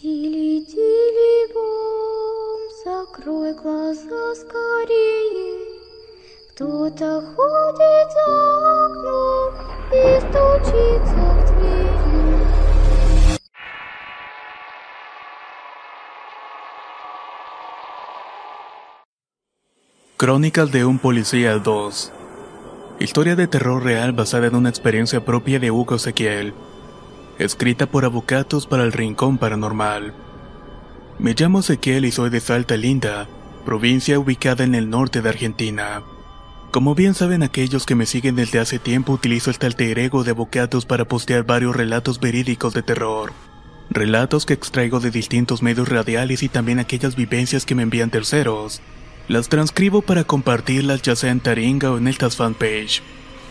Тили, тили, бом, закрой глаза скорее. Кто-то ходит за окном и стучится в двери. Crónicas de un policía 2. Historia de terror real basada en una experiencia propia de Hugo Ezequiel. Escrita por Avocatos para el Rincón Paranormal. Me llamo Ezequiel y soy de Salta Linda, provincia ubicada en el norte de Argentina. Como bien saben aquellos que me siguen desde hace tiempo, utilizo este alter ego de Avocatos para postear varios relatos verídicos de terror. Relatos que extraigo de distintos medios radiales y también aquellas vivencias que me envían terceros. Las transcribo para compartirlas ya sea en Taringa o en estas fanpage.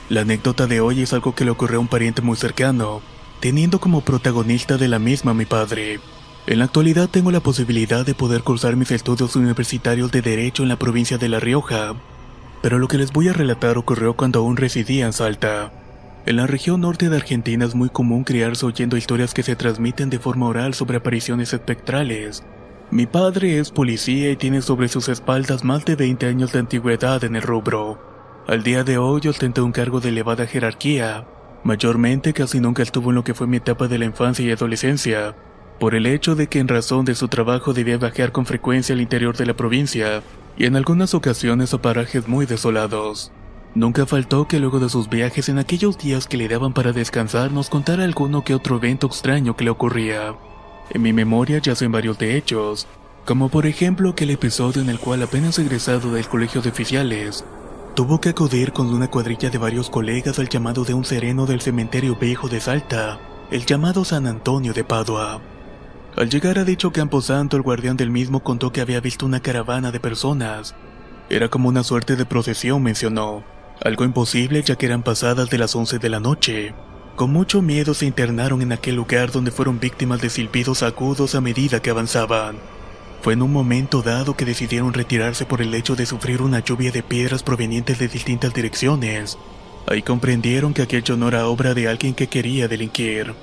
La anécdota de hoy es algo que le ocurrió a un pariente muy cercano, teniendo como protagonista de la misma mi padre. En la actualidad tengo la posibilidad de poder cursar mis estudios universitarios de Derecho en la provincia de La Rioja, pero lo que les voy a relatar ocurrió cuando aún residía en Salta. En la región norte de Argentina es muy común criarse oyendo historias que se transmiten de forma oral sobre apariciones espectrales. Mi padre es policía y tiene sobre sus espaldas más de 20 años de antigüedad en el rubro. Al día de hoy ostenta un cargo de elevada jerarquía. Mayormente casi nunca estuvo en lo que fue mi etapa de la infancia y adolescencia, por el hecho de que en razón de su trabajo debía viajar con frecuencia al interior de la provincia y en algunas ocasiones a parajes muy desolados. Nunca faltó que luego de sus viajes en aquellos días que le daban para descansar nos contara alguno que otro evento extraño que le ocurría. En mi memoria yacen varios de hechos, como por ejemplo aquel episodio en el cual apenas egresado del colegio de oficiales, tuvo que acudir con una cuadrilla de varios colegas al llamado de un sereno del cementerio viejo de Salta, el llamado San Antonio de Padua. Al llegar a dicho camposanto, el guardián del mismo contó que había visto una caravana de personas. Era como una suerte de procesión, mencionó. Algo imposible ya que eran pasadas de las 11 de la noche. Con mucho miedo se internaron en aquel lugar donde fueron víctimas de silbidos agudos a medida que avanzaban. Fue en un momento dado que decidieron retirarse por el hecho de sufrir una lluvia de piedras provenientes de distintas direcciones. Ahí comprendieron que aquello no era obra de alguien que quería delinquir.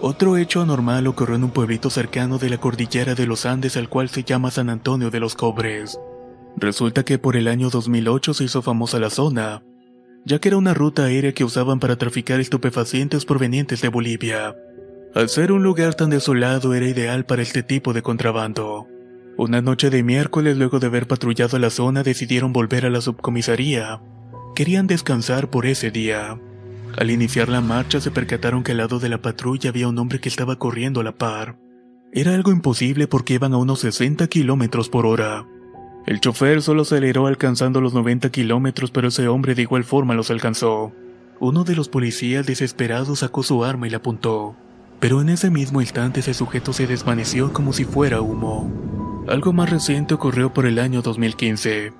Otro hecho anormal ocurrió en un pueblito cercano de la cordillera de los Andes al cual se llama San Antonio de los Cobres. Resulta que por el año 2008 se hizo famosa la zona, ya que era una ruta aérea que usaban para traficar estupefacientes provenientes de Bolivia. Al ser un lugar tan desolado era ideal para este tipo de contrabando. Una noche de miércoles luego de haber patrullado la zona decidieron volver a la subcomisaría. Querían descansar por ese día. Al iniciar la marcha se percataron que al lado de la patrulla había un hombre que estaba corriendo a la par. Era algo imposible porque iban a unos 60 kilómetros por hora. El chofer solo aceleró alcanzando los 90 kilómetros, pero ese hombre de igual forma los alcanzó. Uno de los policías desesperados sacó su arma y la apuntó. Pero en ese mismo instante ese sujeto se desvaneció como si fuera humo. Algo más reciente ocurrió por el año 2015.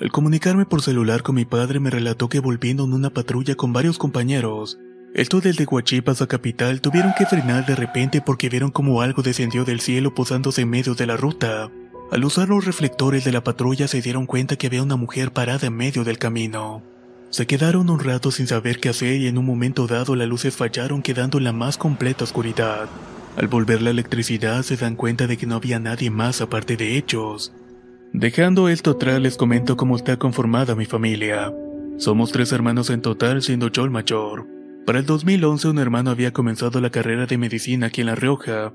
Al comunicarme por celular con mi padre me relató que volviendo en una patrulla con varios compañeros, estos desde Huachipas a Capital tuvieron que frenar de repente porque vieron como algo descendió del cielo posándose en medio de la ruta. Al usar los reflectores de la patrulla se dieron cuenta que había una mujer parada en medio del camino. Se quedaron un rato sin saber qué hacer y en un momento dado las luces fallaron quedando en la más completa oscuridad. Al volver la electricidad se dan cuenta de que no había nadie más aparte de ellos. Dejando esto atrás les comento cómo está conformada mi familia. Somos tres hermanos en total siendo yo el mayor. Para el 2011 un hermano había comenzado la carrera de medicina aquí en La Rioja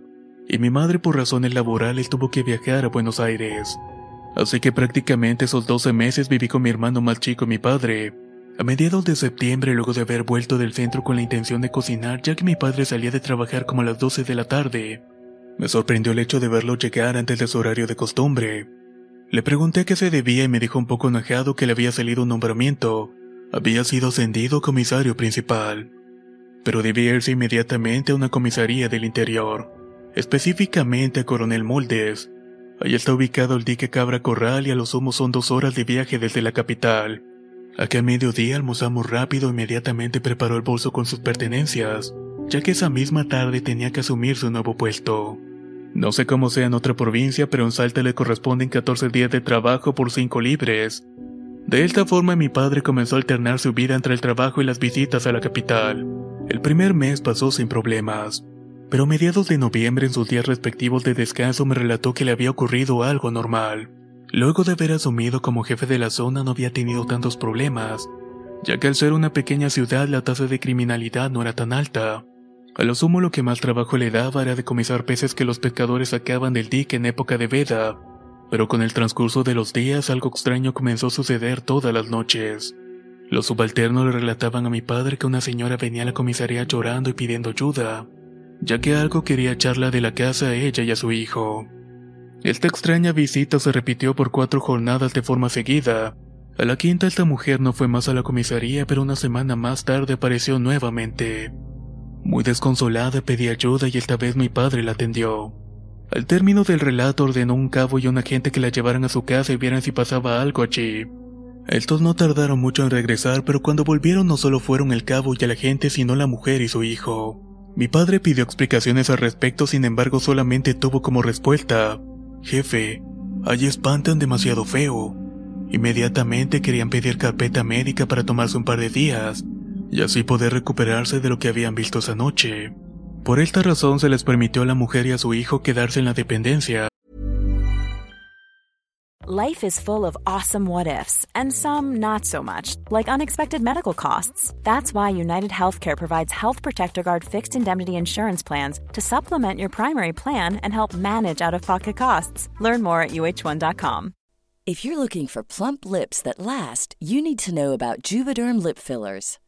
y mi madre por razones laborales tuvo que viajar a Buenos Aires. Así que prácticamente esos 12 meses viví con mi hermano más chico y mi padre. A mediados de septiembre, luego de haber vuelto del centro con la intención de cocinar, ya que mi padre salía de trabajar como a las 12 de la tarde, me sorprendió el hecho de verlo llegar antes de su horario de costumbre. Le pregunté qué se debía y me dijo un poco enojado que le había salido un nombramiento. Había sido ascendido comisario principal. pero debía irse inmediatamente a una comisaría del interior, específicamente a Coronel Moldes. Allí está ubicado el dique Cabra Corral y a lo sumo son dos horas de viaje desde la capital. Aquí a mediodía almorzamos rápido e inmediatamente preparó el bolso con sus pertenencias, ya que esa misma tarde tenía que asumir su nuevo puesto. No sé cómo sea en otra provincia, pero en Salta le corresponden 14 días de trabajo por 5 libres. De esta forma mi padre comenzó a alternar su vida entre el trabajo y las visitas a la capital. El primer mes pasó sin problemas, pero a mediados de noviembre en sus días respectivos de descanso me relató que le había ocurrido algo normal. Luego de haber asumido como jefe de la zona no había tenido tantos problemas, ya que al ser una pequeña ciudad la tasa de criminalidad no era tan alta. A lo sumo lo que más trabajo le daba era decomisar peces que los pescadores sacaban del dique en época de veda, pero con el transcurso de los días algo extraño comenzó a suceder todas las noches. Los subalternos le relataban a mi padre que una señora venía a la comisaría llorando y pidiendo ayuda, ya que algo quería echarla de la casa a ella y a su hijo. Esta extraña visita se repitió por cuatro jornadas de forma seguida. A la quinta esta mujer no fue más a la comisaría, pero una semana más tarde apareció nuevamente. Muy desconsolada pedí ayuda y esta vez mi padre la atendió. Al término del relato ordenó un cabo y un agente que la llevaran a su casa y vieran si pasaba algo allí. Estos no tardaron mucho en regresar, pero cuando volvieron no solo fueron el cabo y el agente, sino la mujer y su hijo. Mi padre pidió explicaciones al respecto, sin embargo solamente tuvo como respuesta, Jefe, allí espantan demasiado feo. Inmediatamente querían pedir carpeta médica para tomarse un par de días, y así poder recuperarse de lo que habían visto esa noche. Por esta razón se les permitió a la mujer y a su hijo quedarse en la dependencia. Life is full of awesome what ifs, and some not so much, like unexpected medical costs. That's why United Healthcare provides Health Protector Guard fixed indemnity insurance plans to supplement your primary plan and help manage out of pocket costs. Learn more at uh1.com. If you're looking for plump lips that last, you need to know about Juvederm lip fillers.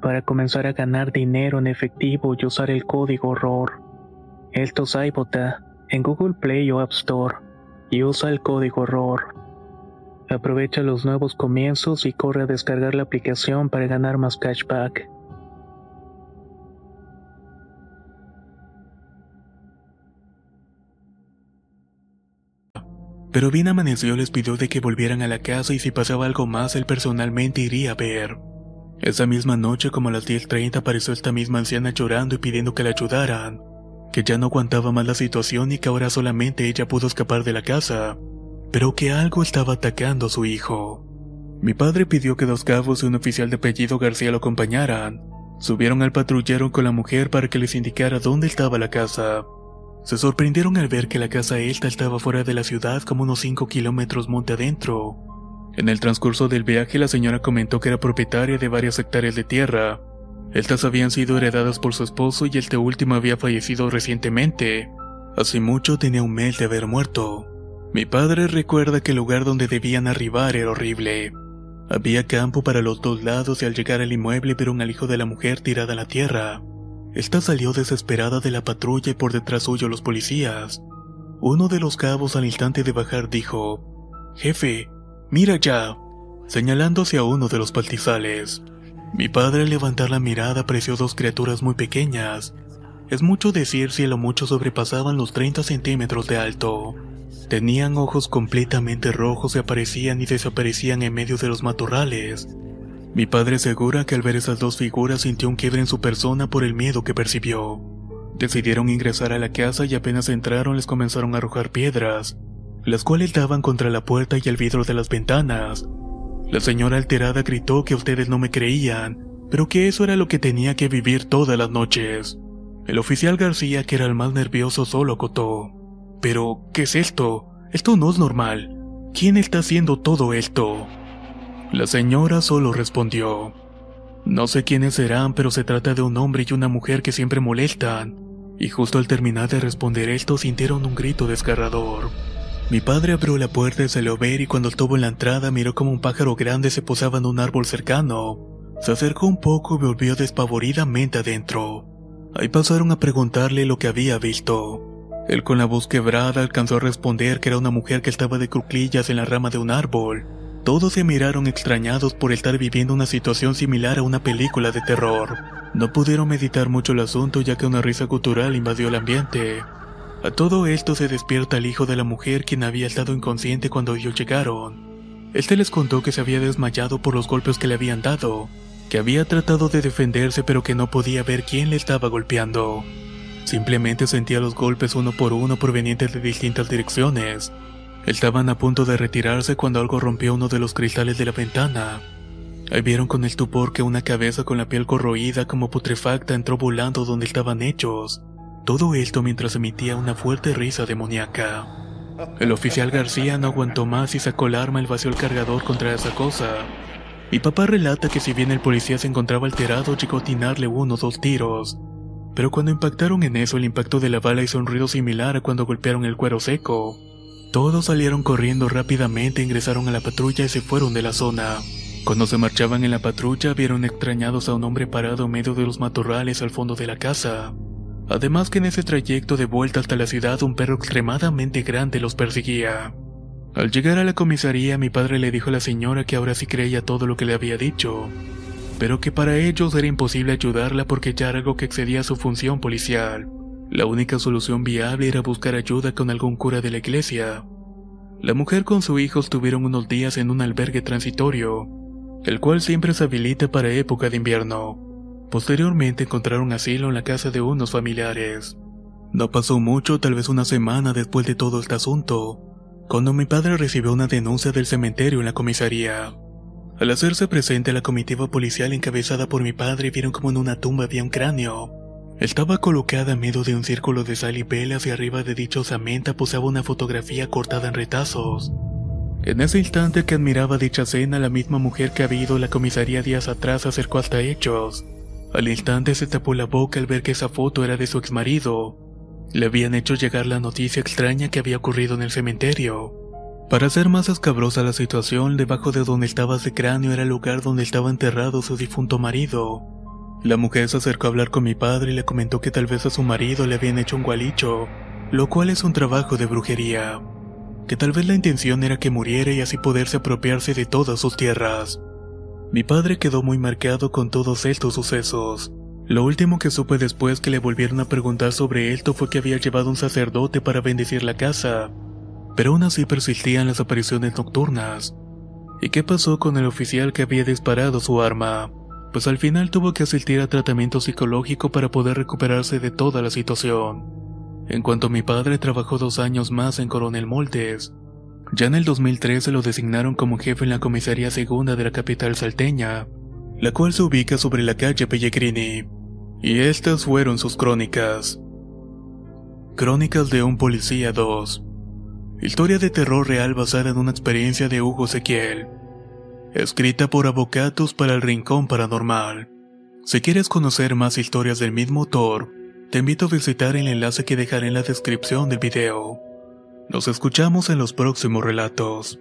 para comenzar a ganar dinero en efectivo y usar el código ROR. Esto es iBota en Google Play o App Store y usa el código ROR. Aprovecha los nuevos comienzos y corre a descargar la aplicación para ganar más cashback. Pero bien amaneció les pidió de que volvieran a la casa y si pasaba algo más él personalmente iría a ver. Esa misma noche como a las 10.30 apareció esta misma anciana llorando y pidiendo que la ayudaran, que ya no aguantaba más la situación y que ahora solamente ella pudo escapar de la casa, pero que algo estaba atacando a su hijo. Mi padre pidió que dos cabos y un oficial de apellido García lo acompañaran. Subieron al patrullero con la mujer para que les indicara dónde estaba la casa. Se sorprendieron al ver que la casa esta estaba fuera de la ciudad como unos 5 kilómetros monte adentro. En el transcurso del viaje la señora comentó que era propietaria de varias hectáreas de tierra. Estas habían sido heredadas por su esposo y este último había fallecido recientemente. Hace mucho tenía un mes de haber muerto. Mi padre recuerda que el lugar donde debían arribar era horrible. Había campo para los dos lados y al llegar al inmueble vieron al hijo de la mujer tirada a la tierra. Esta salió desesperada de la patrulla y por detrás suyo los policías. Uno de los cabos al instante de bajar dijo, Jefe, mira ya, señalándose a uno de los pastizales. Mi padre al levantar la mirada apreció dos criaturas muy pequeñas. Es mucho decir si a lo mucho sobrepasaban los 30 centímetros de alto. Tenían ojos completamente rojos y aparecían y desaparecían en medio de los matorrales. Mi padre asegura que al ver esas dos figuras sintió un quiebre en su persona por el miedo que percibió. Decidieron ingresar a la casa y apenas entraron les comenzaron a arrojar piedras, las cuales daban contra la puerta y el vidrio de las ventanas. La señora alterada gritó que ustedes no me creían, pero que eso era lo que tenía que vivir todas las noches. El oficial García, que era el más nervioso, solo acotó. Pero, ¿qué es esto? Esto no es normal. ¿Quién está haciendo todo esto? La señora solo respondió, No sé quiénes serán, pero se trata de un hombre y una mujer que siempre molestan. Y justo al terminar de responder esto sintieron un grito desgarrador. Mi padre abrió la puerta y salió a ver y cuando estuvo en la entrada miró como un pájaro grande se posaba en un árbol cercano. Se acercó un poco y volvió despavoridamente adentro. Ahí pasaron a preguntarle lo que había visto. Él con la voz quebrada alcanzó a responder que era una mujer que estaba de cuclillas en la rama de un árbol todos se miraron extrañados por estar viviendo una situación similar a una película de terror. No pudieron meditar mucho el asunto ya que una risa cultural invadió el ambiente. A todo esto se despierta el hijo de la mujer quien había estado inconsciente cuando ellos llegaron. Este les contó que se había desmayado por los golpes que le habían dado, que había tratado de defenderse pero que no podía ver quién le estaba golpeando. Simplemente sentía los golpes uno por uno provenientes de distintas direcciones, Estaban a punto de retirarse cuando algo rompió uno de los cristales de la ventana. Ahí vieron con estupor que una cabeza con la piel corroída como putrefacta entró volando donde estaban hechos. Todo esto mientras emitía una fuerte risa demoníaca. El oficial García no aguantó más y sacó el arma y vació el cargador contra esa cosa. Mi papá relata que si bien el policía se encontraba alterado, llegó a atinarle uno o dos tiros. Pero cuando impactaron en eso, el impacto de la bala hizo un ruido similar a cuando golpearon el cuero seco. Todos salieron corriendo rápidamente, ingresaron a la patrulla y se fueron de la zona. Cuando se marchaban en la patrulla, vieron extrañados a un hombre parado en medio de los matorrales al fondo de la casa. Además que en ese trayecto de vuelta hasta la ciudad un perro extremadamente grande los perseguía. Al llegar a la comisaría mi padre le dijo a la señora que ahora sí creía todo lo que le había dicho, pero que para ellos era imposible ayudarla porque ya era algo que excedía su función policial. La única solución viable era buscar ayuda con algún cura de la iglesia. La mujer con su hijo estuvieron unos días en un albergue transitorio, el cual siempre se habilita para época de invierno. Posteriormente encontraron asilo en la casa de unos familiares. No pasó mucho, tal vez una semana después de todo este asunto, cuando mi padre recibió una denuncia del cementerio en la comisaría. Al hacerse presente la comitiva policial encabezada por mi padre vieron como en una tumba había un cráneo, estaba colocada en medio de un círculo de sal y velas y arriba de dicha osamenta posaba una fotografía cortada en retazos. En ese instante que admiraba dicha escena, la misma mujer que había ido a la comisaría días atrás acercó hasta hechos. Al instante se tapó la boca al ver que esa foto era de su exmarido. Le habían hecho llegar la noticia extraña que había ocurrido en el cementerio. Para hacer más escabrosa la situación, debajo de donde estaba ese cráneo era el lugar donde estaba enterrado su difunto marido. La mujer se acercó a hablar con mi padre y le comentó que tal vez a su marido le habían hecho un gualicho, lo cual es un trabajo de brujería. Que tal vez la intención era que muriera y así poderse apropiarse de todas sus tierras. Mi padre quedó muy marcado con todos estos sucesos. Lo último que supe después que le volvieron a preguntar sobre esto fue que había llevado un sacerdote para bendecir la casa, pero aún así persistían las apariciones nocturnas. ¿Y qué pasó con el oficial que había disparado su arma? Pues al final tuvo que asistir a tratamiento psicológico para poder recuperarse de toda la situación. En cuanto mi padre trabajó dos años más en Coronel Moldes, ya en el 2013 lo designaron como jefe en la comisaría segunda de la capital salteña, la cual se ubica sobre la calle Pellegrini. Y estas fueron sus crónicas. Crónicas de un policía 2. Historia de terror real basada en una experiencia de Hugo Sequiel. Escrita por Avocatos para el Rincón Paranormal. Si quieres conocer más historias del mismo autor, te invito a visitar el enlace que dejaré en la descripción del video. Nos escuchamos en los próximos relatos.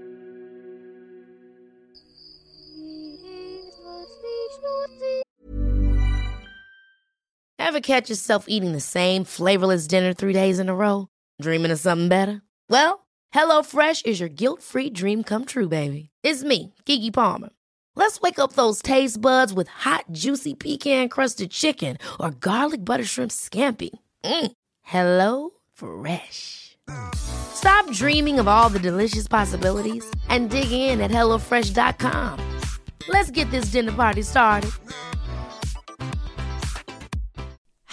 Ever catch yourself eating the same flavorless dinner three days in a row? Dreaming of something better? Well, HelloFresh is your guilt-free dream come true, baby. It's me, Kiki Palmer. Let's wake up those taste buds with hot, juicy pecan-crusted chicken or garlic butter shrimp scampi. Mm. Hello Fresh. Stop dreaming of all the delicious possibilities and dig in at HelloFresh.com. Let's get this dinner party started.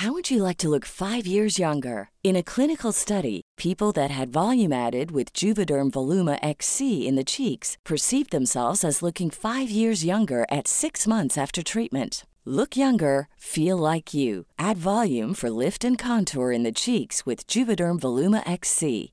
How would you like to look five years younger? In a clinical study, people that had volume added with Juvederm Voluma XC in the cheeks perceived themselves as looking five years younger at six months after treatment. Look younger, feel like you. Add volume for lift and contour in the cheeks with Juvederm Voluma XC.